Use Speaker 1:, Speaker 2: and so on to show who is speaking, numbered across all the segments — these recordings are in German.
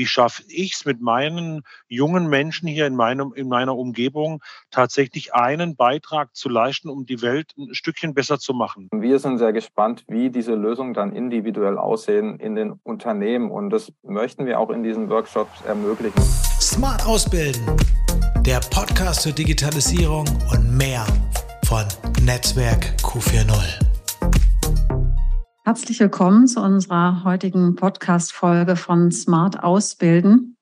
Speaker 1: wie schaffe ich es mit meinen jungen Menschen hier in, meinem, in meiner Umgebung tatsächlich einen Beitrag zu leisten, um die Welt ein Stückchen besser zu machen.
Speaker 2: Wir sind sehr gespannt, wie diese Lösungen dann individuell aussehen in den Unternehmen und das möchten wir auch in diesen Workshops ermöglichen.
Speaker 3: Smart Ausbilden, der Podcast zur Digitalisierung und mehr von Netzwerk Q40.
Speaker 4: Herzlich willkommen zu unserer heutigen Podcast-Folge von Smart Ausbilden.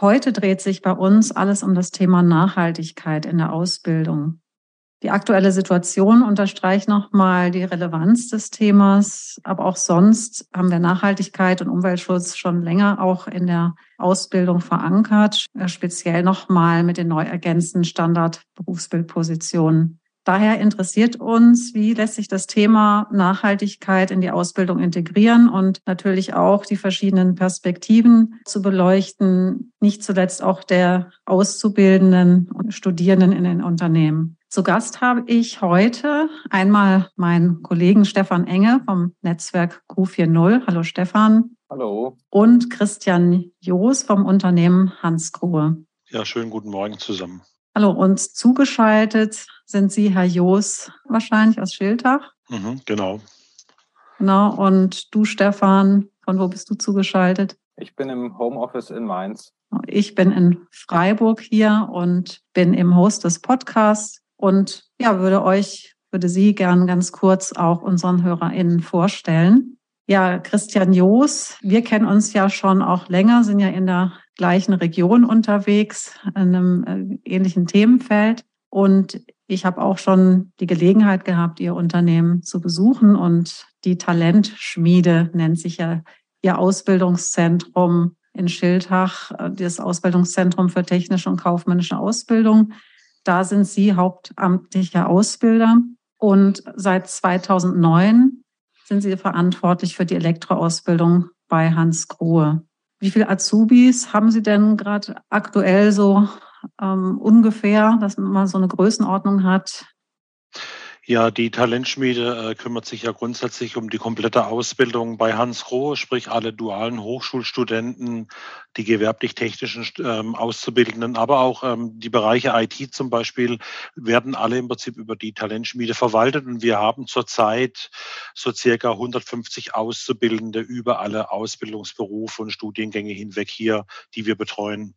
Speaker 4: Heute dreht sich bei uns alles um das Thema Nachhaltigkeit in der Ausbildung. Die aktuelle Situation unterstreicht nochmal die Relevanz des Themas, aber auch sonst haben wir Nachhaltigkeit und Umweltschutz schon länger auch in der Ausbildung verankert, speziell nochmal mit den neu ergänzten Standard-Berufsbildpositionen. Daher interessiert uns, wie lässt sich das Thema Nachhaltigkeit in die Ausbildung integrieren und natürlich auch die verschiedenen Perspektiven zu beleuchten, nicht zuletzt auch der Auszubildenden und Studierenden in den Unternehmen. Zu Gast habe ich heute einmal meinen Kollegen Stefan Enge vom Netzwerk Q40. Hallo Stefan.
Speaker 2: Hallo.
Speaker 4: Und Christian Joos vom Unternehmen Hans Grohe.
Speaker 1: Ja, schönen guten Morgen zusammen.
Speaker 4: Hallo, uns zugeschaltet sind Sie, Herr Joos, wahrscheinlich aus Schiltach.
Speaker 1: Mhm, genau.
Speaker 4: Genau, und du, Stefan, von wo bist du zugeschaltet?
Speaker 2: Ich bin im Homeoffice in Mainz.
Speaker 4: Ich bin in Freiburg hier und bin im Host des Podcasts und ja, würde euch, würde Sie gern ganz kurz auch unseren HörerInnen vorstellen. Ja, Christian Joos, wir kennen uns ja schon auch länger, sind ja in der gleichen Region unterwegs, in einem äh, ähnlichen Themenfeld. Und ich habe auch schon die Gelegenheit gehabt, Ihr Unternehmen zu besuchen. Und die Talentschmiede nennt sich ja Ihr Ausbildungszentrum in Schildach, äh, das Ausbildungszentrum für technische und kaufmännische Ausbildung. Da sind Sie hauptamtlicher Ausbilder. Und seit 2009 sind Sie verantwortlich für die Elektroausbildung bei Hans Grohe. Wie viele Azubis haben Sie denn gerade aktuell so ähm, ungefähr, dass man so eine Größenordnung hat?
Speaker 1: Ja, die Talentschmiede äh, kümmert sich ja grundsätzlich um die komplette Ausbildung bei Hans Rohe, sprich alle dualen Hochschulstudenten, die gewerblich-technischen ähm, Auszubildenden, aber auch ähm, die Bereiche IT zum Beispiel werden alle im Prinzip über die Talentschmiede verwaltet und wir haben zurzeit so circa 150 Auszubildende über alle Ausbildungsberufe und Studiengänge hinweg hier, die wir betreuen.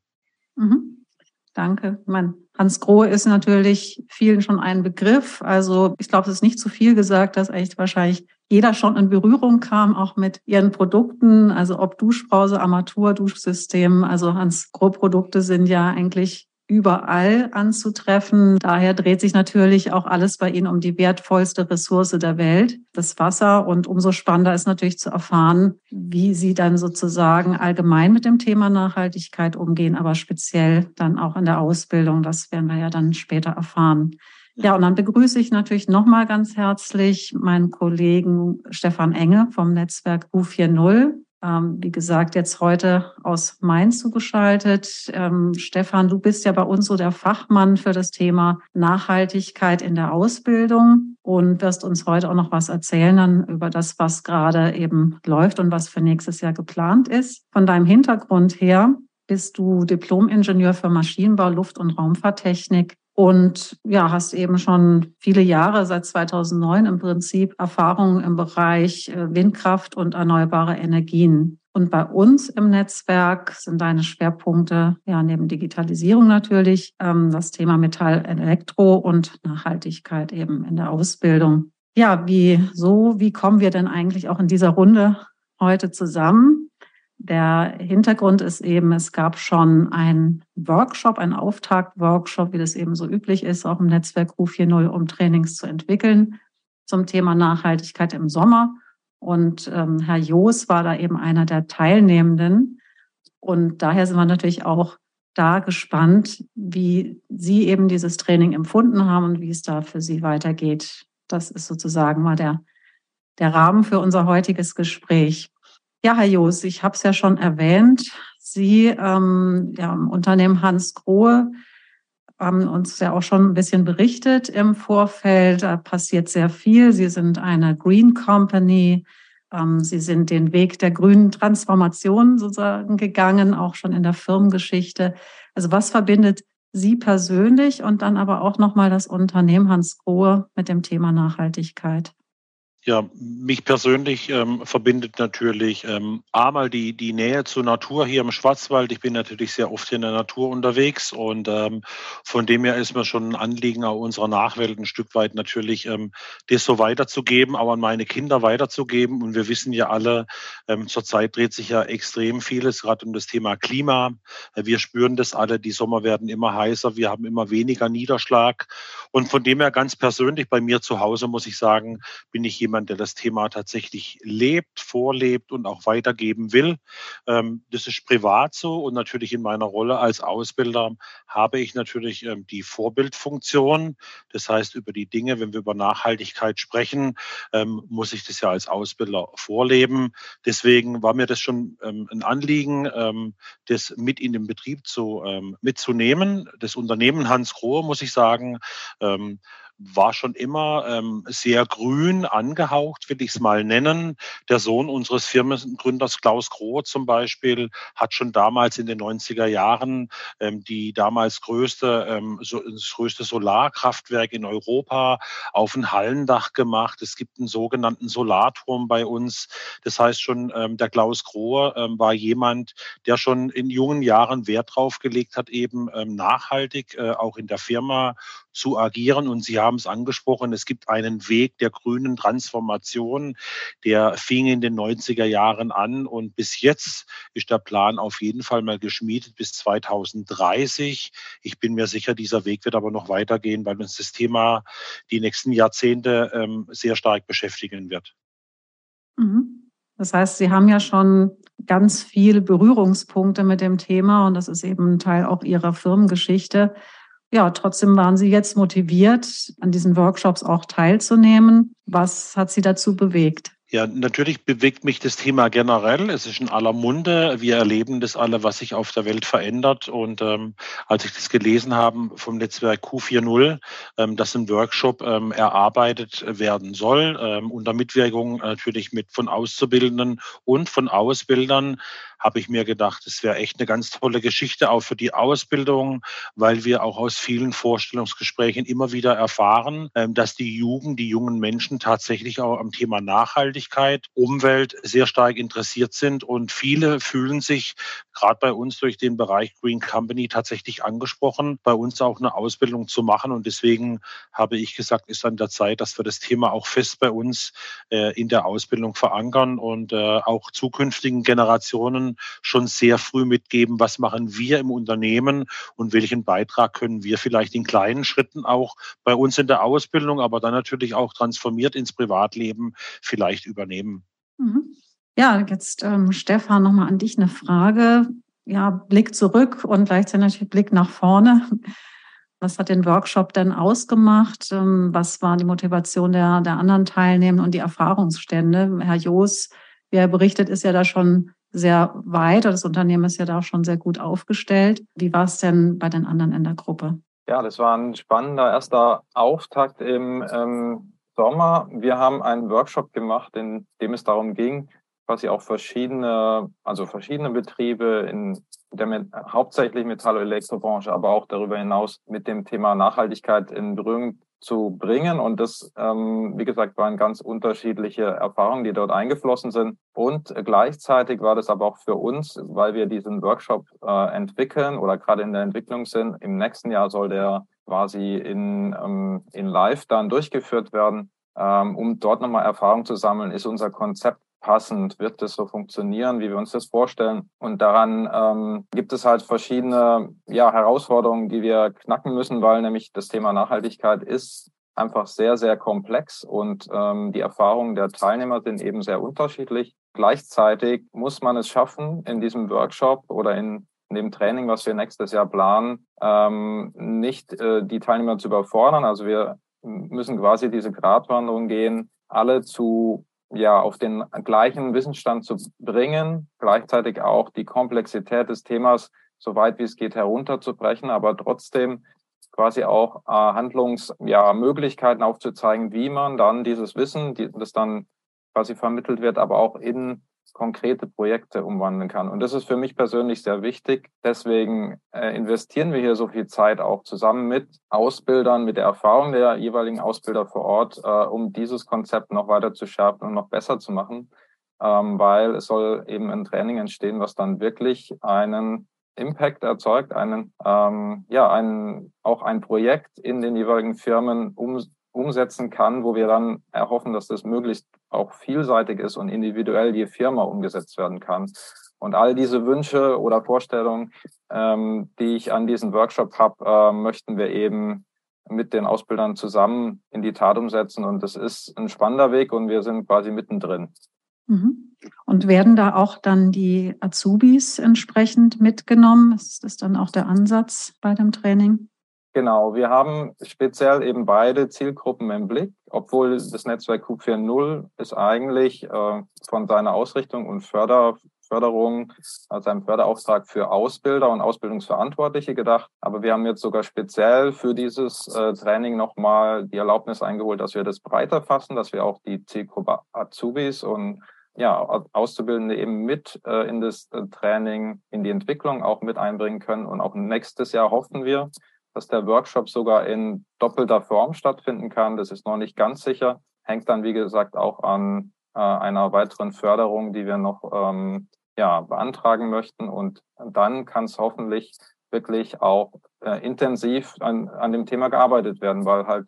Speaker 4: Mhm. Danke. Man, Hans Grohe ist natürlich vielen schon ein Begriff. Also ich glaube, es ist nicht zu viel gesagt, dass echt wahrscheinlich jeder schon in Berührung kam, auch mit ihren Produkten. Also ob Duschbrause, Armatur, Duschsystem. Also Hans Grohe Produkte sind ja eigentlich überall anzutreffen. Daher dreht sich natürlich auch alles bei Ihnen um die wertvollste Ressource der Welt, das Wasser. Und umso spannender ist natürlich zu erfahren, wie Sie dann sozusagen allgemein mit dem Thema Nachhaltigkeit umgehen, aber speziell dann auch in der Ausbildung. Das werden wir ja dann später erfahren. Ja, und dann begrüße ich natürlich nochmal ganz herzlich meinen Kollegen Stefan Enge vom Netzwerk U40. Ähm, wie gesagt, jetzt heute aus Mainz zugeschaltet. Ähm, Stefan, du bist ja bei uns so der Fachmann für das Thema Nachhaltigkeit in der Ausbildung und wirst uns heute auch noch was erzählen dann über das, was gerade eben läuft und was für nächstes Jahr geplant ist. Von deinem Hintergrund her bist du Diplom-Ingenieur für Maschinenbau, Luft- und Raumfahrttechnik und ja, hast eben schon viele Jahre, seit 2009 im Prinzip, Erfahrungen im Bereich äh, Windkraft und erneuerbare Energien. Und bei uns im Netzwerk sind deine Schwerpunkte, ja, neben Digitalisierung natürlich, ähm, das Thema Metall, Elektro und Nachhaltigkeit eben in der Ausbildung. Ja, wie so, wie kommen wir denn eigentlich auch in dieser Runde heute zusammen? Der Hintergrund ist eben, es gab schon einen Workshop, einen Auftakt-Workshop, wie das eben so üblich ist, auch im Netzwerk U40, um Trainings zu entwickeln zum Thema Nachhaltigkeit im Sommer. Und ähm, Herr Joos war da eben einer der Teilnehmenden. Und daher sind wir natürlich auch da gespannt, wie Sie eben dieses Training empfunden haben und wie es da für Sie weitergeht. Das ist sozusagen mal der, der Rahmen für unser heutiges Gespräch. Ja, Herr Joos, ich habe es ja schon erwähnt. Sie ähm, ja, im Unternehmen Hans Grohe haben uns ja auch schon ein bisschen berichtet im Vorfeld. Da passiert sehr viel. Sie sind eine Green Company Ähm, Sie sind den Weg der grünen Transformation sozusagen gegangen, auch schon in der Firmengeschichte. Also was verbindet Sie persönlich und dann aber auch nochmal das Unternehmen Hans Grohe mit dem Thema Nachhaltigkeit?
Speaker 1: Ja, mich persönlich ähm, verbindet natürlich ähm, einmal die, die Nähe zur Natur hier im Schwarzwald. Ich bin natürlich sehr oft in der Natur unterwegs und ähm, von dem her ist mir schon ein Anliegen, auch unserer Nachwelt ein Stück weit natürlich ähm, das so weiterzugeben, auch an meine Kinder weiterzugeben. Und wir wissen ja alle, ähm, zurzeit dreht sich ja extrem vieles, gerade um das Thema Klima. Wir spüren das alle, die Sommer werden immer heißer, wir haben immer weniger Niederschlag. Und von dem her ganz persönlich bei mir zu Hause, muss ich sagen, bin ich jemand, jemand, der das Thema tatsächlich lebt, vorlebt und auch weitergeben will. Ähm, das ist privat so und natürlich in meiner Rolle als Ausbilder habe ich natürlich ähm, die Vorbildfunktion. Das heißt, über die Dinge, wenn wir über Nachhaltigkeit sprechen, ähm, muss ich das ja als Ausbilder vorleben. Deswegen war mir das schon ein Anliegen, das mit in den Betrieb zu, mitzunehmen. Das Unternehmen Hans Grohe, muss ich sagen, war schon immer ähm, sehr grün angehaucht, will ich es mal nennen. Der Sohn unseres Firmengründers Klaus Groh zum Beispiel hat schon damals in den 90er Jahren ähm, die damals größte, ähm, so, das größte Solarkraftwerk in Europa auf ein Hallendach gemacht. Es gibt einen sogenannten Solarturm bei uns. Das heißt schon, ähm, der Klaus Grohe ähm, war jemand, der schon in jungen Jahren Wert drauf gelegt hat, eben ähm, nachhaltig äh, auch in der Firma zu agieren. Und Sie haben es angesprochen, es gibt einen Weg der grünen Transformation, der fing in den 90er Jahren an und bis jetzt ist der Plan auf jeden Fall mal geschmiedet bis 2030. Ich bin mir sicher, dieser Weg wird aber noch weitergehen, weil uns das Thema die nächsten Jahrzehnte ähm, sehr stark beschäftigen wird.
Speaker 4: Mhm. Das heißt, Sie haben ja schon ganz viele Berührungspunkte mit dem Thema und das ist eben Teil auch Ihrer Firmengeschichte ja, trotzdem waren Sie jetzt motiviert, an diesen Workshops auch teilzunehmen. Was hat Sie dazu bewegt?
Speaker 1: Ja, natürlich bewegt mich das Thema generell. Es ist in aller Munde. Wir erleben das alle, was sich auf der Welt verändert. Und ähm, als ich das gelesen habe vom Netzwerk Q40, ähm, dass ein Workshop ähm, erarbeitet werden soll, ähm, unter Mitwirkung natürlich mit von Auszubildenden und von Ausbildern, habe ich mir gedacht, es wäre echt eine ganz tolle Geschichte auch für die Ausbildung, weil wir auch aus vielen Vorstellungsgesprächen immer wieder erfahren, ähm, dass die Jugend, die jungen Menschen tatsächlich auch am Thema Nachhaltigkeit, Umwelt sehr stark interessiert sind. Und viele fühlen sich gerade bei uns durch den Bereich Green Company tatsächlich angesprochen, bei uns auch eine Ausbildung zu machen. Und deswegen habe ich gesagt, ist an der Zeit, dass wir das Thema auch fest bei uns äh, in der Ausbildung verankern und äh, auch zukünftigen Generationen schon sehr früh mitgeben, was machen wir im Unternehmen und welchen Beitrag können wir vielleicht in kleinen Schritten auch bei uns in der Ausbildung, aber dann natürlich auch transformiert ins Privatleben vielleicht übernehmen.
Speaker 4: Mhm. Ja, jetzt ähm, Stefan, nochmal an dich eine Frage. Ja, Blick zurück und gleichzeitig Blick nach vorne. Was hat den Workshop denn ausgemacht? Ähm, was war die Motivation der, der anderen Teilnehmer und die Erfahrungsstände? Herr Joos, wie er berichtet, ist ja da schon sehr weit. Das Unternehmen ist ja da auch schon sehr gut aufgestellt. Wie war es denn bei den anderen in der Gruppe?
Speaker 2: Ja, das war ein spannender erster Auftakt im ähm, Sommer. Wir haben einen Workshop gemacht, in dem es darum ging, quasi auch verschiedene, also verschiedene Betriebe in der hauptsächlich Metall- und Elektrobranche, aber auch darüber hinaus mit dem Thema Nachhaltigkeit in Berührung zu bringen. Und das, ähm, wie gesagt, waren ganz unterschiedliche Erfahrungen, die dort eingeflossen sind. Und gleichzeitig war das aber auch für uns, weil wir diesen Workshop äh, entwickeln oder gerade in der Entwicklung sind. Im nächsten Jahr soll der quasi in, ähm, in Live dann durchgeführt werden. Ähm, um dort nochmal Erfahrung zu sammeln, ist unser Konzept passend? Wird das so funktionieren, wie wir uns das vorstellen? Und daran ähm, gibt es halt verschiedene ja, Herausforderungen, die wir knacken müssen, weil nämlich das Thema Nachhaltigkeit ist einfach sehr, sehr komplex und ähm, die Erfahrungen der Teilnehmer sind eben sehr unterschiedlich. Gleichzeitig muss man es schaffen, in diesem Workshop oder in, dem Training, was wir nächstes Jahr planen, ähm, nicht äh, die Teilnehmer zu überfordern. Also wir müssen quasi diese Gratwanderung gehen, alle zu ja, auf den gleichen Wissensstand zu bringen, gleichzeitig auch die Komplexität des Themas so weit wie es geht herunterzubrechen, aber trotzdem quasi auch äh, Handlungsmöglichkeiten ja, aufzuzeigen, wie man dann dieses Wissen, die, das dann quasi vermittelt wird, aber auch in konkrete Projekte umwandeln kann. Und das ist für mich persönlich sehr wichtig. Deswegen äh, investieren wir hier so viel Zeit auch zusammen mit Ausbildern, mit der Erfahrung der jeweiligen Ausbilder vor Ort, äh, um dieses Konzept noch weiter zu schärfen und noch besser zu machen, ähm, weil es soll eben ein Training entstehen, was dann wirklich einen Impact erzeugt, einen, ähm, ja, ein, auch ein Projekt in den jeweiligen Firmen um, umsetzen kann, wo wir dann erhoffen, dass das möglichst auch vielseitig ist und individuell die Firma umgesetzt werden kann. Und all diese Wünsche oder Vorstellungen, ähm, die ich an diesem Workshop habe, äh, möchten wir eben mit den Ausbildern zusammen in die Tat umsetzen. Und das ist ein spannender Weg und wir sind quasi mittendrin.
Speaker 4: Mhm. Und werden da auch dann die Azubis entsprechend mitgenommen? Ist das dann auch der Ansatz bei dem Training?
Speaker 2: Genau, wir haben speziell eben beide Zielgruppen im Blick, obwohl das Netzwerk Q4.0 ist eigentlich äh, von seiner Ausrichtung und Förder, Förderung, also einem Förderauftrag für Ausbilder und Ausbildungsverantwortliche gedacht. Aber wir haben jetzt sogar speziell für dieses äh, Training nochmal die Erlaubnis eingeholt, dass wir das breiter fassen, dass wir auch die Zielgruppe Azubis und ja, Auszubildende eben mit äh, in das äh, Training, in die Entwicklung auch mit einbringen können. Und auch nächstes Jahr hoffen wir, dass der Workshop sogar in doppelter Form stattfinden kann. Das ist noch nicht ganz sicher. Hängt dann, wie gesagt, auch an äh, einer weiteren Förderung, die wir noch ähm, ja, beantragen möchten. Und dann kann es hoffentlich wirklich auch äh, intensiv an, an dem Thema gearbeitet werden, weil halt,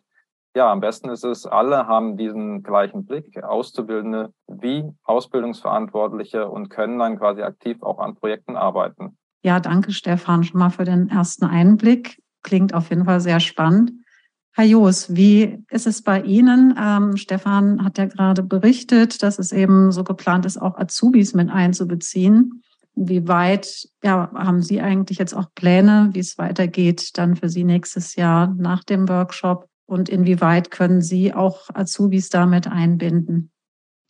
Speaker 2: ja, am besten ist es, alle haben diesen gleichen Blick, Auszubildende wie Ausbildungsverantwortliche und können dann quasi aktiv auch an Projekten arbeiten.
Speaker 4: Ja, danke Stefan schon mal für den ersten Einblick. Klingt auf jeden Fall sehr spannend. Herr Joos, wie ist es bei Ihnen? Ähm, Stefan hat ja gerade berichtet, dass es eben so geplant ist, auch Azubis mit einzubeziehen. Wie weit ja, haben Sie eigentlich jetzt auch Pläne, wie es weitergeht dann für Sie nächstes Jahr nach dem Workshop? Und inwieweit können Sie auch Azubis damit einbinden?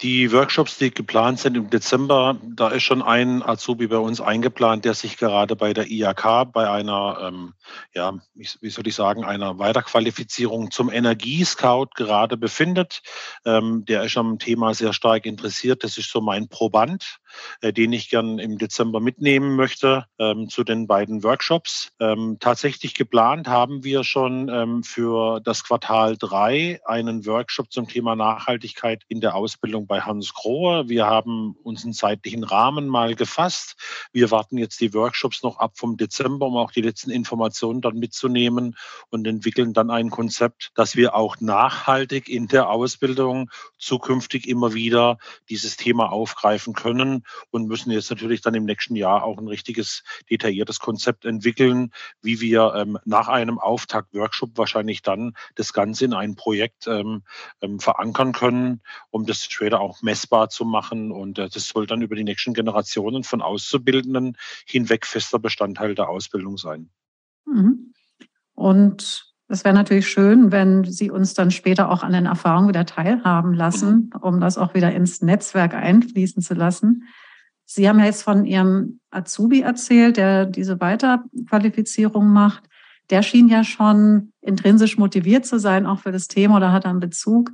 Speaker 1: Die Workshops, die geplant sind im Dezember, da ist schon ein Azubi bei uns eingeplant, der sich gerade bei der IAK bei einer, ähm, ja, wie soll ich sagen, einer Weiterqualifizierung zum Energiescout gerade befindet. Ähm, der ist am Thema sehr stark interessiert. Das ist so mein Proband, äh, den ich gern im Dezember mitnehmen möchte ähm, zu den beiden Workshops. Ähm, tatsächlich geplant haben wir schon ähm, für das Quartal drei einen Workshop zum Thema Nachhaltigkeit in der Ausbildung bei Hans Grohe. Wir haben uns einen zeitlichen Rahmen mal gefasst. Wir warten jetzt die Workshops noch ab vom Dezember, um auch die letzten Informationen dann mitzunehmen und entwickeln dann ein Konzept, dass wir auch nachhaltig in der Ausbildung zukünftig immer wieder dieses Thema aufgreifen können und müssen jetzt natürlich dann im nächsten Jahr auch ein richtiges, detailliertes Konzept entwickeln, wie wir ähm, nach einem Auftakt-Workshop wahrscheinlich dann das Ganze in ein Projekt ähm, ähm, verankern können, um das später auch messbar zu machen. Und äh, das soll dann über die nächsten Generationen von Auszubildenden hinweg fester Bestandteil der Ausbildung sein.
Speaker 4: Mhm. Und es wäre natürlich schön, wenn Sie uns dann später auch an den Erfahrungen wieder teilhaben lassen, mhm. um das auch wieder ins Netzwerk einfließen zu lassen. Sie haben ja jetzt von Ihrem Azubi erzählt, der diese Weiterqualifizierung macht. Der schien ja schon intrinsisch motiviert zu sein, auch für das Thema oder hat einen Bezug.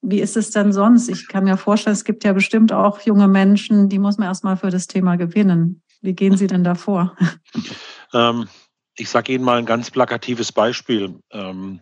Speaker 4: Wie ist es denn sonst? Ich kann mir vorstellen, es gibt ja bestimmt auch junge Menschen, die muss man erstmal für das Thema gewinnen. Wie gehen Sie denn davor?
Speaker 1: Ähm, ich sage Ihnen mal ein ganz plakatives Beispiel. Ähm,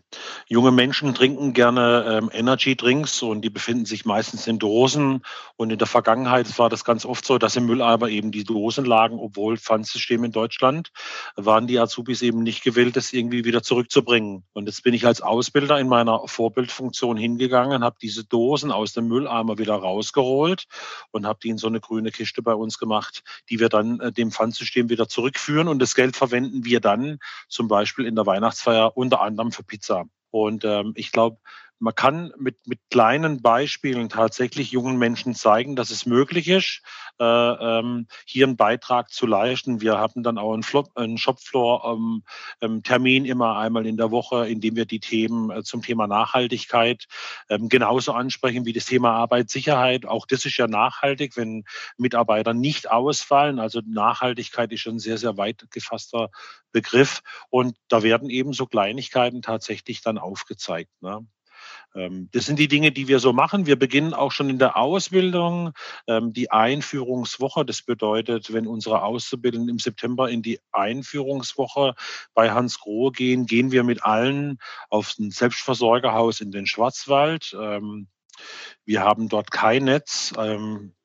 Speaker 1: junge Menschen trinken gerne ähm, Energy Drinks und die befinden sich meistens in Dosen. Und in der Vergangenheit war das ganz oft so, dass im Mülleimer eben die Dosen lagen, obwohl Pfandsystem in Deutschland waren die Azubis eben nicht gewillt, das irgendwie wieder zurückzubringen. Und jetzt bin ich als Ausbilder in meiner Vorbildfunktion hingegangen, habe diese Dosen aus dem Mülleimer wieder rausgeholt und habe die in so eine grüne Kiste bei uns gemacht, die wir dann äh, dem Pfandsystem wieder zurückführen. Und das Geld verwenden wir dann zum Beispiel in der Weihnachtsfeier unter anderem für Pizza. Und ähm, ich glaube, man kann mit, mit kleinen Beispielen tatsächlich jungen Menschen zeigen, dass es möglich ist, äh, ähm, hier einen Beitrag zu leisten. Wir haben dann auch einen, Flop, einen Shopfloor-Termin ähm, immer einmal in der Woche, in dem wir die Themen äh, zum Thema Nachhaltigkeit ähm, genauso ansprechen wie das Thema Arbeitssicherheit. Auch das ist ja nachhaltig, wenn Mitarbeiter nicht ausfallen. Also Nachhaltigkeit ist ein sehr, sehr weit gefasster Begriff. Und da werden eben so Kleinigkeiten tatsächlich dann aufgezeigt. Ne? Ähm, das sind die Dinge, die wir so machen. Wir beginnen auch schon in der Ausbildung. Ähm, die Einführungswoche, das bedeutet, wenn unsere Auszubildenden im September in die Einführungswoche bei Hans Grohe gehen, gehen wir mit allen auf ein Selbstversorgerhaus in den Schwarzwald. Ähm, wir haben dort kein Netz.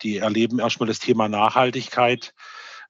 Speaker 1: Die erleben erstmal das Thema Nachhaltigkeit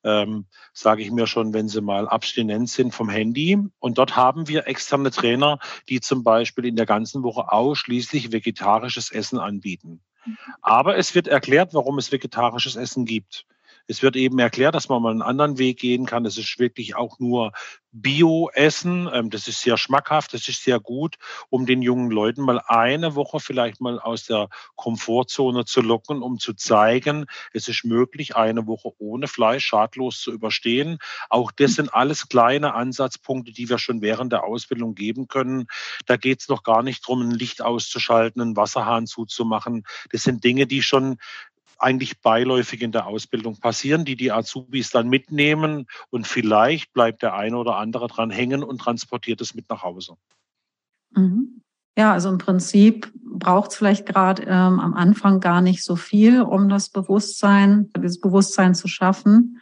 Speaker 1: ähm, sage ich mir schon, wenn sie mal abstinent sind vom Handy. Und dort haben wir externe Trainer, die zum Beispiel in der ganzen Woche ausschließlich vegetarisches Essen anbieten. Mhm. Aber es wird erklärt, warum es vegetarisches Essen gibt. Es wird eben erklärt, dass man mal einen anderen Weg gehen kann. Das ist wirklich auch nur Bio-Essen. Ähm, das ist sehr schmackhaft, das ist sehr gut, um den jungen Leuten mal eine Woche vielleicht mal aus der Komfortzone zu locken, um zu zeigen, es ist möglich, eine Woche ohne Fleisch schadlos zu überstehen. Auch das sind alles kleine Ansatzpunkte, die wir schon während der Ausbildung geben können. Da geht es noch gar nicht darum, ein Licht auszuschalten, einen Wasserhahn zuzumachen. Das sind Dinge, die schon eigentlich beiläufig in der Ausbildung passieren, die die Azubis dann mitnehmen und vielleicht bleibt der eine oder andere dran hängen und transportiert es mit nach Hause.
Speaker 4: Mhm. Ja, also im Prinzip braucht es vielleicht gerade ähm, am Anfang gar nicht so viel, um das Bewusstsein, dieses Bewusstsein zu schaffen.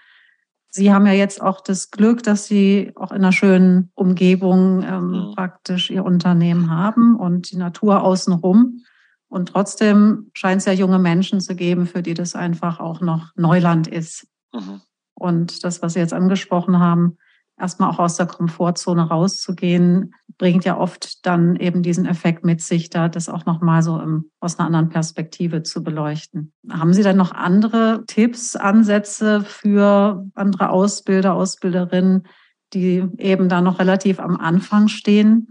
Speaker 4: Sie haben ja jetzt auch das Glück, dass Sie auch in einer schönen Umgebung ähm, mhm. praktisch Ihr Unternehmen haben und die Natur außenrum. Und trotzdem scheint es ja junge Menschen zu geben, für die das einfach auch noch Neuland ist. Mhm. Und das, was Sie jetzt angesprochen haben, erstmal auch aus der Komfortzone rauszugehen, bringt ja oft dann eben diesen Effekt mit sich, da das auch nochmal so im, aus einer anderen Perspektive zu beleuchten. Haben Sie dann noch andere Tipps, Ansätze für andere Ausbilder, Ausbilderinnen, die eben da noch relativ am Anfang stehen?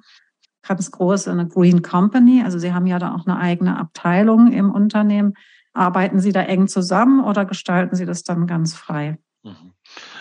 Speaker 4: Ganz groß eine Green Company. Also Sie haben ja da auch eine eigene Abteilung im Unternehmen. Arbeiten Sie da eng zusammen oder gestalten Sie das dann ganz frei?
Speaker 1: Mhm.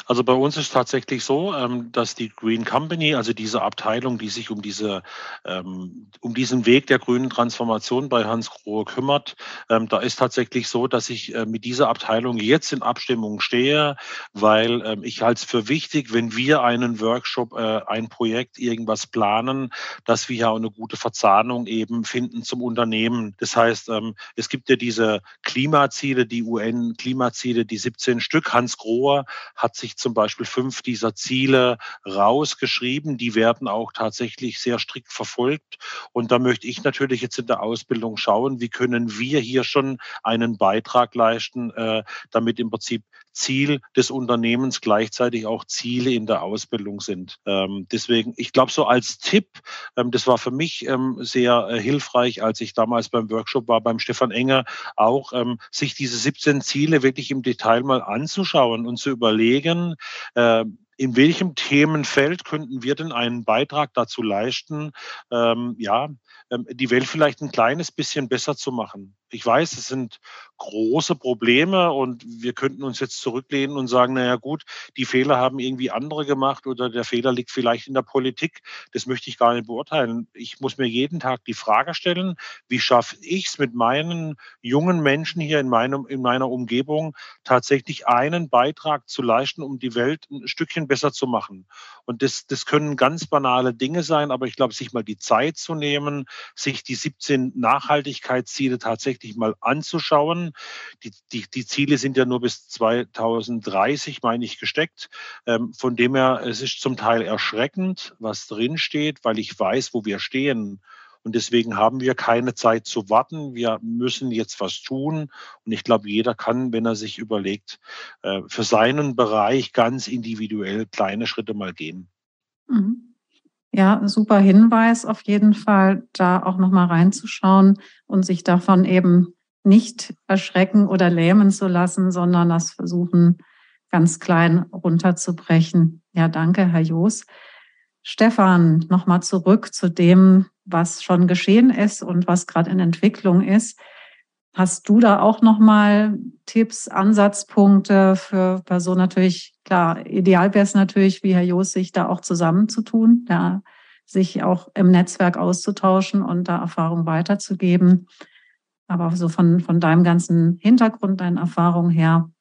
Speaker 1: Also bei uns ist tatsächlich so, ähm, dass die Green Company, also diese Abteilung, die sich um diese, ähm, um diesen Weg der grünen Transformation bei Hans Grohe kümmert, ähm, da ist tatsächlich so, dass ich äh, mit dieser Abteilung jetzt in Abstimmung stehe, weil ich halte es für wichtig, wenn wir einen Workshop, äh, ein Projekt, irgendwas planen, dass wir ja auch eine gute Verzahnung eben finden zum Unternehmen. Das heißt, es gibt ja diese Klimaziele, die UN-Klimaziele, die 17 Stück. Hans Grohe hat sich zum Beispiel fünf dieser Ziele rausgeschrieben. Die werden auch tatsächlich sehr strikt verfolgt. Und da möchte ich natürlich jetzt in der Ausbildung schauen, wie können wir hier schon einen Beitrag leisten, äh, damit im Prinzip Ziel des Unternehmens gleichzeitig auch Ziele in der Ausbildung sind. Ähm, deswegen, ich glaube, so als Tipp, ähm, das war für mich ähm, sehr äh, hilfreich, als ich damals beim Workshop war, beim Stefan Enger, auch ähm, sich diese 17 Ziele wirklich im Detail mal anzuschauen und zu überlegen, äh, in welchem Themenfeld könnten wir denn einen Beitrag dazu leisten, ähm, ja, ähm, die Welt vielleicht ein kleines bisschen besser zu machen? Ich weiß, es sind große Probleme und wir könnten uns jetzt zurücklehnen und sagen, naja gut, die Fehler haben irgendwie andere gemacht oder der Fehler liegt vielleicht in der Politik. Das möchte ich gar nicht beurteilen. Ich muss mir jeden Tag die Frage stellen, wie schaffe ich es mit meinen jungen Menschen hier in, meinem, in meiner Umgebung tatsächlich einen Beitrag zu leisten, um die Welt ein Stückchen besser zu machen. Und das, das können ganz banale Dinge sein, aber ich glaube, sich mal die Zeit zu nehmen, sich die 17 Nachhaltigkeitsziele tatsächlich mal anzuschauen. Die, die, die Ziele sind ja nur bis 2030, meine ich, gesteckt. Ähm, von dem her, es ist zum Teil erschreckend, was drin steht, weil ich weiß, wo wir stehen. Und deswegen haben wir keine Zeit zu warten. Wir müssen jetzt was tun. Und ich glaube, jeder kann, wenn er sich überlegt, äh, für seinen Bereich ganz individuell kleine Schritte mal gehen.
Speaker 4: Mhm. Ja, super Hinweis auf jeden Fall, da auch nochmal reinzuschauen und sich davon eben nicht erschrecken oder lähmen zu lassen, sondern das versuchen, ganz klein runterzubrechen. Ja, danke, Herr Joos. Stefan, nochmal zurück zu dem, was schon geschehen ist und was gerade in Entwicklung ist. Hast du da auch nochmal Tipps, Ansatzpunkte für Personen natürlich, klar, ideal wäre es natürlich, wie Herr Joos, sich da auch zusammenzutun, ja, sich auch im Netzwerk auszutauschen und da Erfahrung weiterzugeben. Aber so von, von deinem ganzen Hintergrund, deinen Erfahrungen her,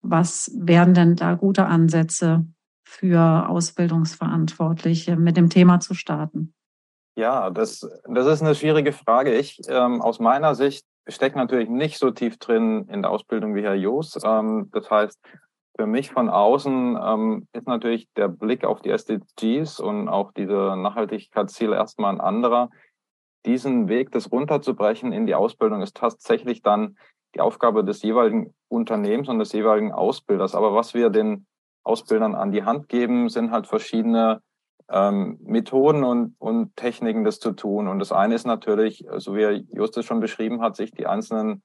Speaker 4: was wären denn da gute Ansätze für Ausbildungsverantwortliche mit dem Thema zu starten?
Speaker 2: Ja, das, das ist eine schwierige Frage. Ich, ähm, aus meiner Sicht, stecke natürlich nicht so tief drin in der Ausbildung wie Herr Joos. Ähm, das heißt, für mich von außen ähm, ist natürlich der Blick auf die SDGs und auch diese Nachhaltigkeitsziele erstmal ein anderer. Diesen Weg, das runterzubrechen in die Ausbildung, ist tatsächlich dann die Aufgabe des jeweiligen Unternehmens und des jeweiligen Ausbilders. Aber was wir den Ausbildern an die Hand geben, sind halt verschiedene ähm, Methoden und, und Techniken, das zu tun. Und das eine ist natürlich, so wie Justus schon beschrieben hat, sich die einzelnen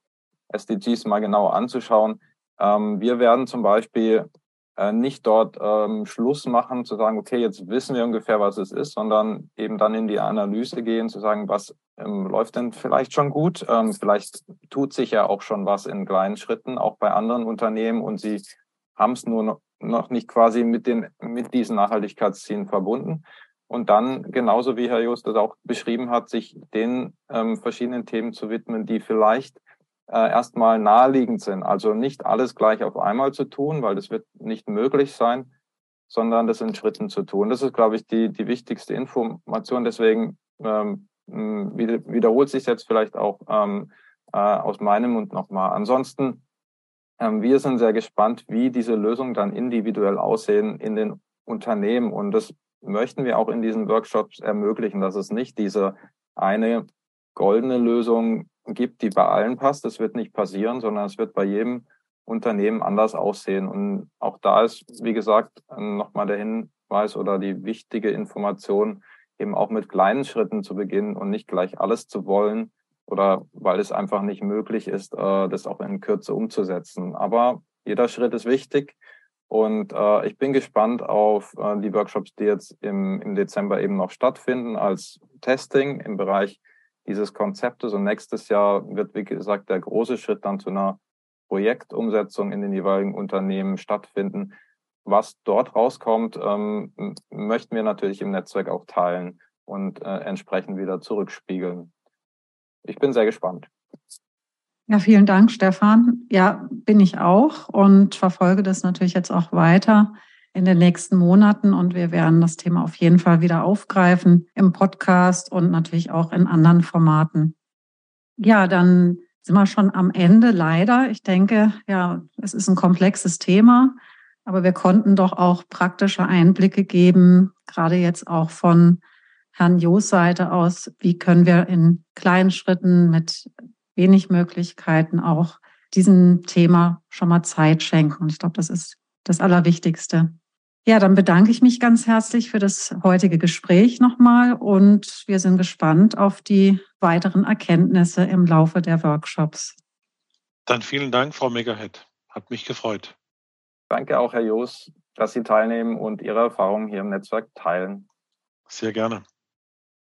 Speaker 2: SDGs mal genauer anzuschauen. Ähm, wir werden zum Beispiel äh, nicht dort ähm, Schluss machen, zu sagen, okay, jetzt wissen wir ungefähr, was es ist, sondern eben dann in die Analyse gehen, zu sagen, was ähm, läuft denn vielleicht schon gut? Ähm, vielleicht tut sich ja auch schon was in kleinen Schritten, auch bei anderen Unternehmen und sie haben es nur noch, nicht quasi mit, den, mit diesen Nachhaltigkeitszielen verbunden. Und dann, genauso wie Herr Just das auch beschrieben hat, sich den ähm, verschiedenen Themen zu widmen, die vielleicht äh, erstmal naheliegend sind. Also nicht alles gleich auf einmal zu tun, weil das wird nicht möglich sein, sondern das in Schritten zu tun. Das ist, glaube ich, die, die wichtigste Information. Deswegen ähm, wiederholt sich jetzt vielleicht auch ähm, äh, aus meinem Mund nochmal. Ansonsten, wir sind sehr gespannt, wie diese Lösungen dann individuell aussehen in den Unternehmen. Und das möchten wir auch in diesen Workshops ermöglichen, dass es nicht diese eine goldene Lösung gibt, die bei allen passt. Das wird nicht passieren, sondern es wird bei jedem Unternehmen anders aussehen. Und auch da ist, wie gesagt, nochmal der Hinweis oder die wichtige Information, eben auch mit kleinen Schritten zu beginnen und nicht gleich alles zu wollen oder weil es einfach nicht möglich ist, äh, das auch in Kürze umzusetzen. Aber jeder Schritt ist wichtig. Und äh, ich bin gespannt auf äh, die Workshops, die jetzt im, im Dezember eben noch stattfinden als Testing im Bereich dieses Konzeptes. Und nächstes Jahr wird, wie gesagt, der große Schritt dann zu einer Projektumsetzung in den jeweiligen Unternehmen stattfinden. Was dort rauskommt, ähm, möchten wir natürlich im Netzwerk auch teilen und äh, entsprechend wieder zurückspiegeln. Ich bin sehr gespannt.
Speaker 4: Ja, vielen Dank, Stefan. Ja, bin ich auch und verfolge das natürlich jetzt auch weiter in den nächsten Monaten und wir werden das Thema auf jeden Fall wieder aufgreifen im Podcast und natürlich auch in anderen Formaten. Ja, dann sind wir schon am Ende leider. Ich denke, ja, es ist ein komplexes Thema, aber wir konnten doch auch praktische Einblicke geben, gerade jetzt auch von Herrn Jos Seite aus, wie können wir in kleinen Schritten mit wenig Möglichkeiten auch diesem Thema schon mal Zeit schenken. Und ich glaube, das ist das Allerwichtigste. Ja, dann bedanke ich mich ganz herzlich für das heutige Gespräch nochmal und wir sind gespannt auf die weiteren Erkenntnisse im Laufe der Workshops.
Speaker 1: Dann vielen Dank, Frau Megahead. Hat mich gefreut.
Speaker 2: Danke auch, Herr Joos, dass Sie teilnehmen und Ihre Erfahrungen hier im Netzwerk teilen.
Speaker 1: Sehr gerne.